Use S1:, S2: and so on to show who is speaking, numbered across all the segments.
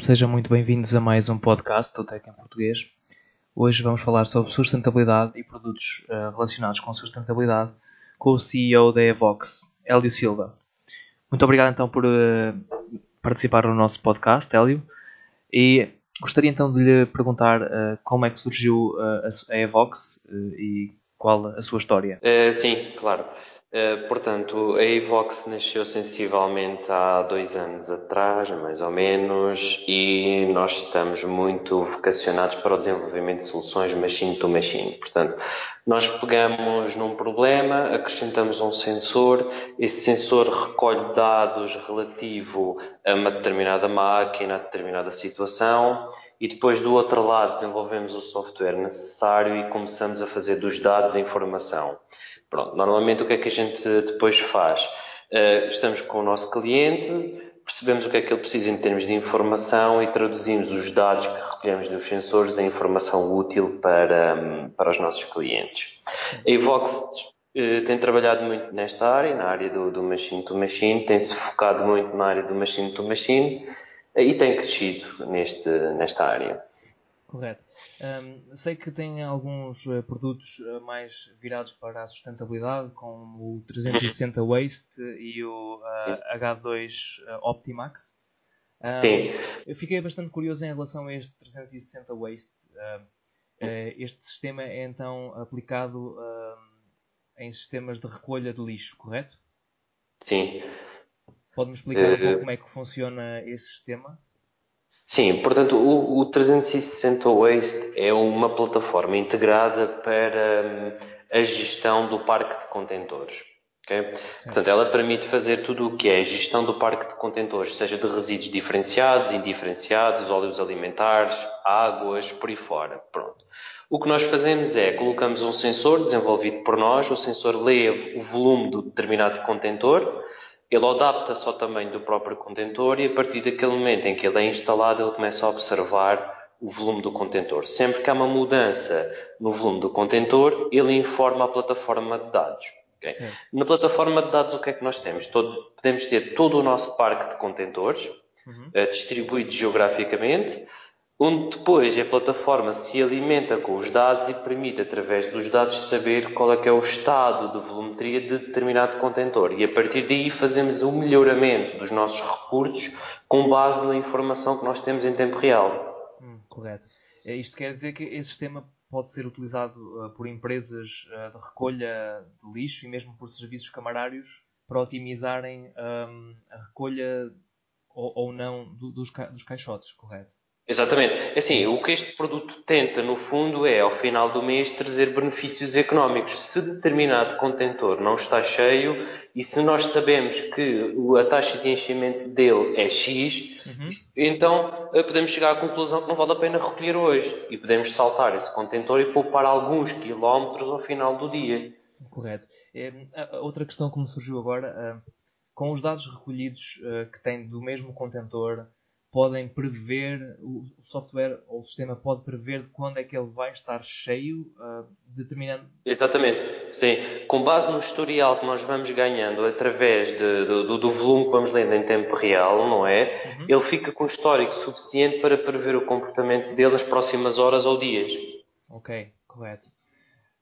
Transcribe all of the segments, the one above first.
S1: Sejam muito bem-vindos a mais um podcast do Tech em Português. Hoje vamos falar sobre sustentabilidade e produtos uh, relacionados com sustentabilidade com o CEO da Evox, Hélio Silva. Muito obrigado então por uh, participar no nosso podcast, Hélio. E gostaria então de lhe perguntar uh, como é que surgiu a Evox e qual a sua história.
S2: sim, claro. Uh, portanto, a Evox nasceu sensivelmente há dois anos atrás, mais ou menos, e nós estamos muito vocacionados para o desenvolvimento de soluções machine to machine. Portanto, nós pegamos num problema, acrescentamos um sensor, esse sensor recolhe dados relativo a uma determinada máquina, a determinada situação, e depois do outro lado desenvolvemos o software necessário e começamos a fazer dos dados informação. Pronto, normalmente o que é que a gente depois faz? Uh, estamos com o nosso cliente, percebemos o que é que ele precisa em termos de informação e traduzimos os dados que recolhemos dos sensores em informação útil para, para os nossos clientes. A Evox uh, tem trabalhado muito nesta área, na área do, do machine to machine, tem-se focado muito na área do machine to machine uh, e tem crescido neste, nesta área.
S1: Correto. Um, sei que tem alguns uh, produtos uh, mais virados para a sustentabilidade, como o 360 Waste e o uh, H2 Optimax. Um, Sim. Eu fiquei bastante curioso em relação a este 360 Waste. este sistema é então aplicado em sistemas de recolha de lixo, correto?
S2: Sim.
S1: Pode-me explicar um pouco como é que funciona esse sistema?
S2: Sim, portanto, o, o 360 Waste é uma plataforma integrada para hum, a gestão do parque de contentores. Okay? Portanto, ela permite fazer tudo o que é a gestão do parque de contentores, seja de resíduos diferenciados, indiferenciados, óleos alimentares, águas, por aí fora. Pronto. O que nós fazemos é, colocamos um sensor desenvolvido por nós, o sensor lê o volume do determinado contentor, ele adapta-se ao tamanho do próprio contentor e a partir daquele momento em que ele é instalado, ele começa a observar o volume do contentor. Sempre que há uma mudança no volume do contentor, ele informa a plataforma de dados. Okay? Na plataforma de dados, o que é que nós temos? Todo, podemos ter todo o nosso parque de contentores, uhum. uh, distribuído geograficamente, onde depois a plataforma se alimenta com os dados e permite, através dos dados, saber qual é que é o estado de volumetria de determinado contentor. E a partir daí fazemos o melhoramento dos nossos recursos com base na informação que nós temos em tempo real.
S1: Hum, correto. É, isto quer dizer que esse sistema pode ser utilizado uh, por empresas uh, de recolha de lixo e mesmo por serviços camarários para otimizarem um, a recolha ou, não dos caixotes, correto?
S2: Exatamente. É assim, o que este produto tenta, no fundo, é, ao final do mês, trazer benefícios económicos. Se determinado contentor não está cheio e se nós sabemos que a taxa de enchimento dele é X, uhum. então eh, podemos chegar à conclusão que não vale a pena recolher hoje e podemos saltar esse contentor e poupar alguns quilómetros ao final do dia.
S1: Correto. É, outra questão que me surgiu agora, eh, com os dados recolhidos eh, que tem do mesmo contentor, podem prever, o software ou o sistema pode prever de quando é que ele vai estar cheio, uh, determinando.
S2: Exatamente, sim. Com base no historial que nós vamos ganhando através de, do, do, volume que vamos lendo em tempo real, não é? Uhum. Ele fica com histórico suficiente para prever o comportamento dele nas próximas horas ou dias.
S1: Ok, correto.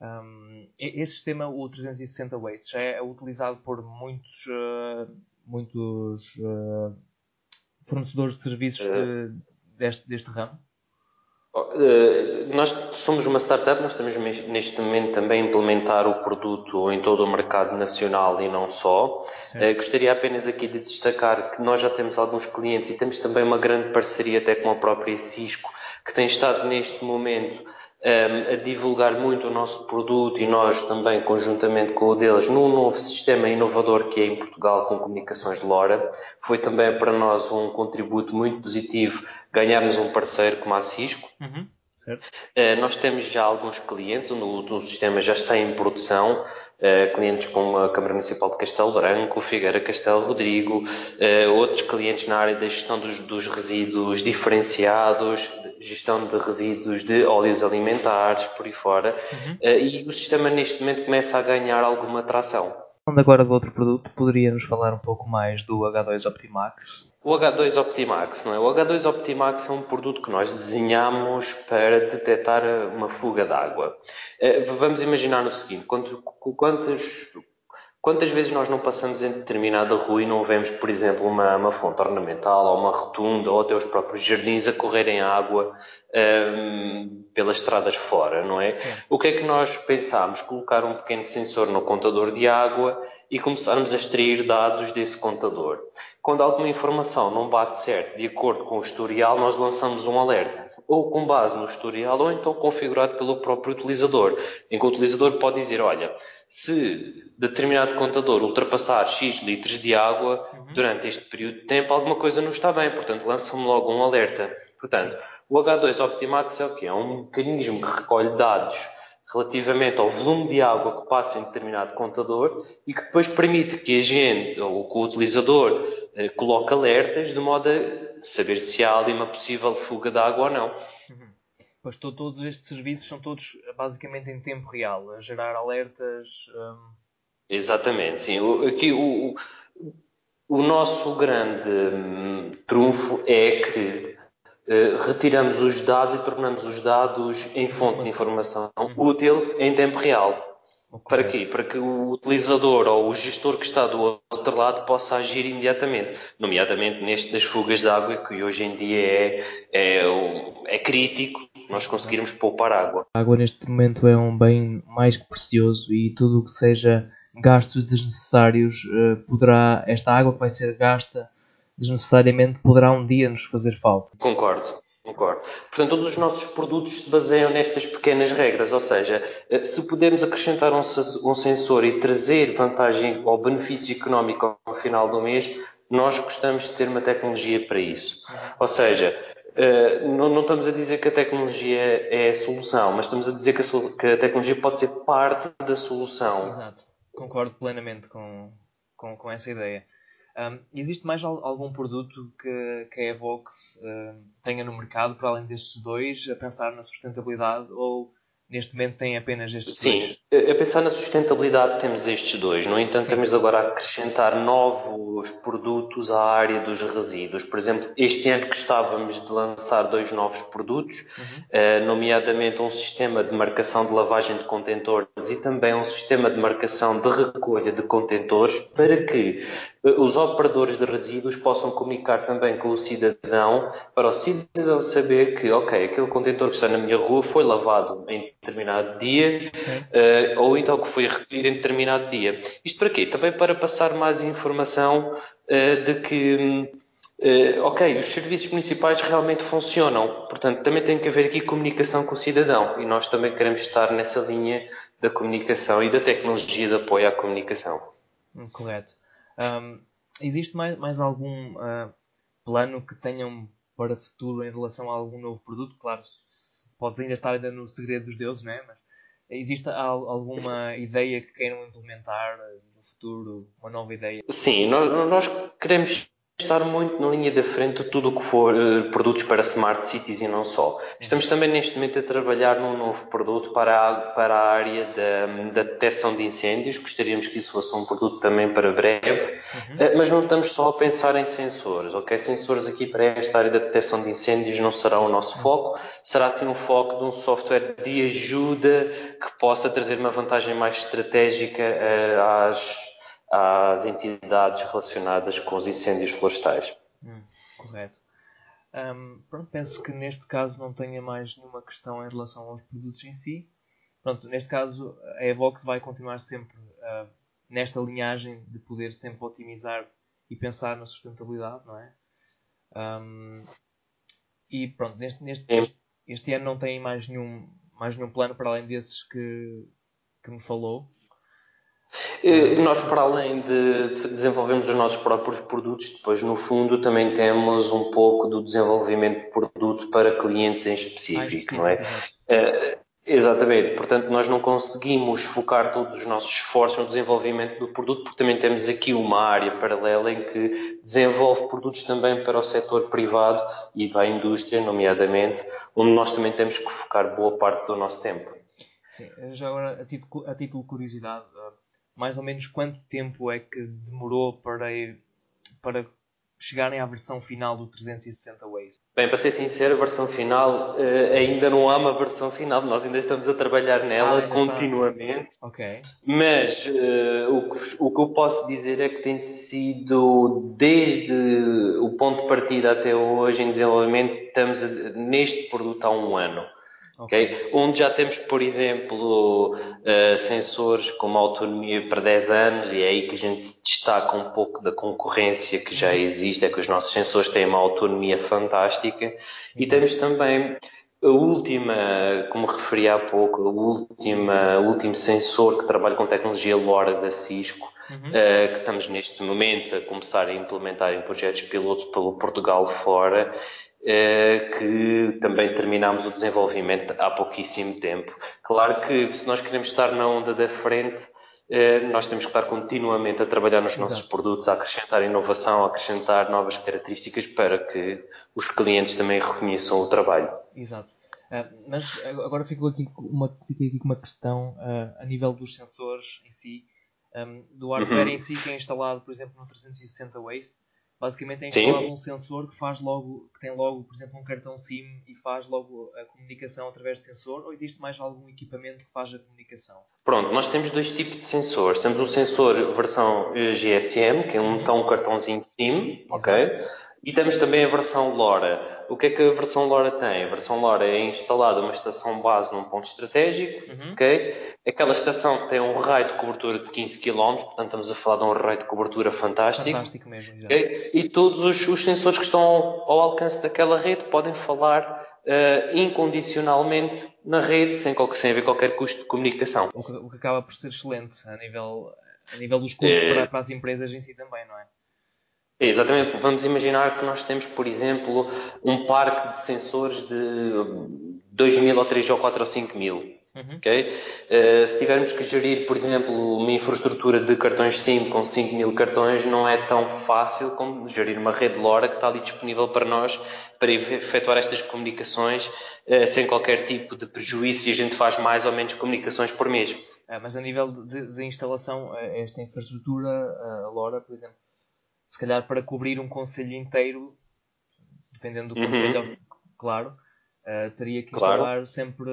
S1: Um, esse sistema, o 360 Waste, já é utilizado por muitos, uh, muitos uh, fornecedores de serviços uh, deste, deste ramo?
S2: Uh, nós somos uma startup, nós estamos neste momento também a implementar o produto em todo o mercado nacional e não só. Uh, gostaria apenas aqui de destacar que nós já temos alguns clientes e temos também uma grande parceria até com a própria Cisco, que tem estado neste momento a divulgar muito o nosso produto e nós também, conjuntamente com o deles, num novo sistema inovador que é em Portugal com comunicações de LoRa. Foi também para nós um contributo muito positivo ganharmos um parceiro como a Cisco. Uhum. Uh, nós temos já alguns clientes, o, o sistema já está em produção. Uh, clientes como a Câmara Municipal de Castelo Branco, Figueira Castelo Rodrigo, uh, outros clientes na área da gestão dos, dos, resíduos diferenciados, gestão de resíduos de óleos alimentares, por aí fora, uhum. uh, e o sistema neste momento começa a ganhar alguma tração.
S1: Falando agora do outro produto, poderia nos falar um pouco mais do H2 Optimax?
S2: O H2 Optimax, não é? O H2 Optimax é um produto que nós desenhamos para detectar uma fuga de água. Eh, vamos imaginar no seguinte: quantas, quantas vezes nós não passamos em determinada rua e não vemos, por exemplo, uma, uma fonte ornamental ou uma rotunda ou até os próprios jardins a correrem água um, pelas estradas fora, não é? Sim. O que é que nós pensámos? Colocar um pequeno sensor no contador de água e começarmos a extrair dados desse contador. Quando alguma informação não bate certo de acordo com o historial, nós lançamos um alerta. Ou com base no historial, ou então configurado pelo próprio utilizador, em que o utilizador pode dizer: olha, se determinado contador ultrapassar X litros de água uhum. durante este período de tempo, alguma coisa não está bem, portanto, lança-me logo um alerta. Portanto, o H2 Optimax é o quê? É um mecanismo que recolhe dados relativamente ao volume de água que passa em determinado contador e que depois permite que a gente ou que o utilizador eh, coloque alertas de modo a saber se há ali uma possível fuga de água ou não.
S1: Pois todos estes serviços são todos basicamente em tempo real, a gerar alertas. Um...
S2: Exatamente, sim. O, aqui o, o nosso grande hum, trunfo é que uh, retiramos os dados e tornamos os dados em fonte de informação uhum. útil em tempo real. Para quê? Para que o utilizador ou o gestor que está do outro lado possa agir imediatamente, nomeadamente neste das fugas de água, que hoje em dia é, é, é crítico nós conseguirmos poupar água.
S1: A água neste momento é um bem mais que precioso e tudo o que seja gastos desnecessários eh, poderá, esta água que vai ser gasta desnecessariamente poderá um dia nos fazer falta.
S2: Concordo. Concordo. Portanto, todos os nossos produtos se baseiam nestas pequenas regras, ou seja, eh, se pudermos acrescentar um, sensor e trazer vantagem ou benefício económico ao final do mês, nós gostamos de ter uma tecnologia para isso. Ou seja, eh, não, estamos a dizer que a tecnologia é a solução, mas estamos a dizer que a, que a tecnologia pode ser parte da solução.
S1: Exato. Concordo plenamente com, com, com essa ideia. Um, existe mais algum produto que, que a Evox uh, tenha no mercado, para além destes dois, a pensar na sustentabilidade ou Neste momento tem apenas estes
S2: Sim,
S1: dois?
S2: Sim, a pensar na sustentabilidade temos estes dois. No entanto, Sim. temos agora a acrescentar novos produtos à área dos resíduos. Por exemplo, este ano que estávamos de lançar dois novos produtos, uhum. eh, nomeadamente um sistema de marcação de lavagem de contentores e também um sistema de marcação de recolha de contentores para que os operadores de resíduos possam comunicar também com o cidadão para o cidadão saber que, ok, aquele contentor que está na minha rua foi lavado em determinado dia, uh, ou então que foi recolhido em determinado dia. Isto para quê? Também para passar mais informação uh, de que, uh, ok, os serviços municipais realmente funcionam. Portanto, também tem que haver aqui comunicação com o cidadão e nós também queremos estar nessa linha da comunicação e da tecnologia de apoio à comunicação.
S1: Hum, correto. Um, existe mais, mais algum plano que tenham para futuro em relação a algum novo produto? Claro, pode ainda estar ainda no segredo dos deuses, não é? Mas existe alguma ideia que queiram implementar no futuro, uma nova ideia?
S2: Sim, nós, nós queremos estar muito na linha da frente de tudo o que for uh, produtos para smart cities e não só. Estamos também neste momento a trabalhar num novo produto para a, para a área da, da detecção de incêndios. Gostaríamos que isso fosse um produto também para breve, uhum. uh, mas não estamos só a pensar em sensores, ok? Sensores aqui para esta área da detecção de incêndios não será o nosso foco, será sim um foco de um software de ajuda que possa trazer uma vantagem mais estratégica uh, às às entidades relacionadas com os incêndios florestais.
S1: Hum, correto. Um, pronto, penso que neste caso não tenha mais nenhuma questão em relação aos produtos em si. Pronto, neste caso a Evox vai continuar sempre uh, nesta linhagem de poder sempre otimizar e pensar na sustentabilidade, não é? Um, e pronto, neste, neste, este, este ano não tem mais nenhum, mais nenhum plano para além desses que, que me falou.
S2: Nós, para além de desenvolvermos os nossos próprios produtos, depois, no fundo, também temos um pouco do desenvolvimento de produto para clientes em específico, não é? Uh, exatamente. Portanto, nós não conseguimos focar todos os nossos esforços no desenvolvimento do produto, porque também temos aqui uma área paralela em que desenvolve produtos também para o setor privado e para a indústria, nomeadamente, onde nós também temos que focar boa parte do nosso tempo.
S1: Sim, já agora, a título, a título de curiosidade, mais ou menos quanto tempo é que demorou para, para chegarem à versão final do 360 Waze?
S2: Bem, para ser sincero, a versão final uh, ainda não há uma versão final, nós ainda estamos a trabalhar nela ah, continuamente.
S1: Está... Ok.
S2: Mas uh, o, que, o que eu posso dizer é que tem sido, desde o ponto de partida até hoje em desenvolvimento, estamos a, neste produto há um ano. Okay. Onde já temos, por exemplo, uh, sensores com uma autonomia para 10 anos, e é aí que a gente se destaca um pouco da concorrência que já uhum. existe, é que os nossos sensores têm uma autonomia fantástica. Exato. E temos também a última, como referi há pouco, a última, o último sensor que trabalha com tecnologia LoRa da Cisco, uhum. uh, que estamos neste momento a começar a implementar em projetos pilotos pelo Portugal fora que também terminámos o desenvolvimento há pouquíssimo tempo. Claro que se nós queremos estar na onda da frente, eh, nós temos que estar continuamente a trabalhar nos Exato. nossos produtos, a acrescentar inovação, a acrescentar novas características para que os clientes também reconheçam o trabalho.
S1: Exato. Uh, mas agora fico aqui, uma, fico aqui com uma questão a nível dos sensores em si, um, do hardware uhum. em si que é instalado, por exemplo, no 360 Waste. Basicamente é instalado um sensor que faz logo, que tem logo, por exemplo, um cartão SIM e faz logo a comunicação através do sensor, ou existe mais algum equipamento que faz a comunicação?
S2: Pronto, nós temos dois tipos de sensores. Temos o sensor versão GSM, que é um, uhum. um cartãozinho SIM, Exato. ok? E temos também a versão LoRa. O que é que a versão LoRa tem? A versão LoRa é instalada uma estação base num ponto estratégico, uhum. ok? Aquela estação tem um raio de cobertura de 15 km, portanto estamos a falar de um raio de cobertura fantástico.
S1: Fantástico mesmo,
S2: okay? E todos os, os, sensores que estão ao, ao, alcance daquela rede podem falar uh, incondicionalmente na rede, sem, sem haver qualquer custo de comunicação.
S1: O que, o que acaba por ser excelente a nível, a nível dos custos é... para, para as empresas em si também, não é?
S2: Exatamente. Vamos imaginar que nós temos, por exemplo, um parque de sensores de 2 mil ou 3 ou 4 ou 5 mil. Uhum. Okay? Uh, se tivermos que gerir, por exemplo, uma infraestrutura de cartões SIM com 5 mil cartões, não é tão fácil como gerir uma rede LoRa que está ali disponível para nós para efetuar estas comunicações uh, sem qualquer tipo de prejuízo e a gente faz mais ou menos comunicações por mês.
S1: É, mas a nível de, de instalação, eh, esta infraestrutura, a LoRa, por exemplo, se calhar para cobrir um conselho inteiro, dependendo do uhum. conselho, claro, uh, teria que instalar claro. sempre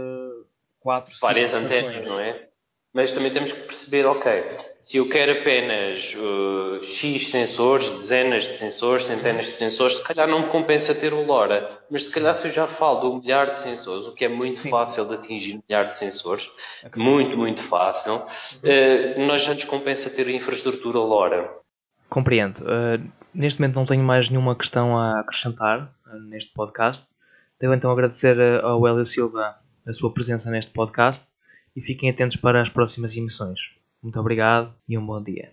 S1: quatro,
S2: Várias antenas, não é? Mas também temos que perceber, ok, se eu quero apenas uh, X sensores, dezenas de sensores, centenas de sensores, se calhar não me compensa ter o LoRa. Mas se calhar se eu já falo de um milhar de sensores, o que é muito Sim. fácil de atingir um milhar de sensores, okay. muito, muito fácil, uh, nós já nos compensa ter a infraestrutura LoRa.
S1: Compreendo. Uh, neste momento não tenho mais nenhuma questão a acrescentar uh, neste podcast. Devo então agradecer uh, ao Hélio Silva a sua presença neste podcast e fiquem atentos para as próximas emissões. Muito obrigado e um bom dia.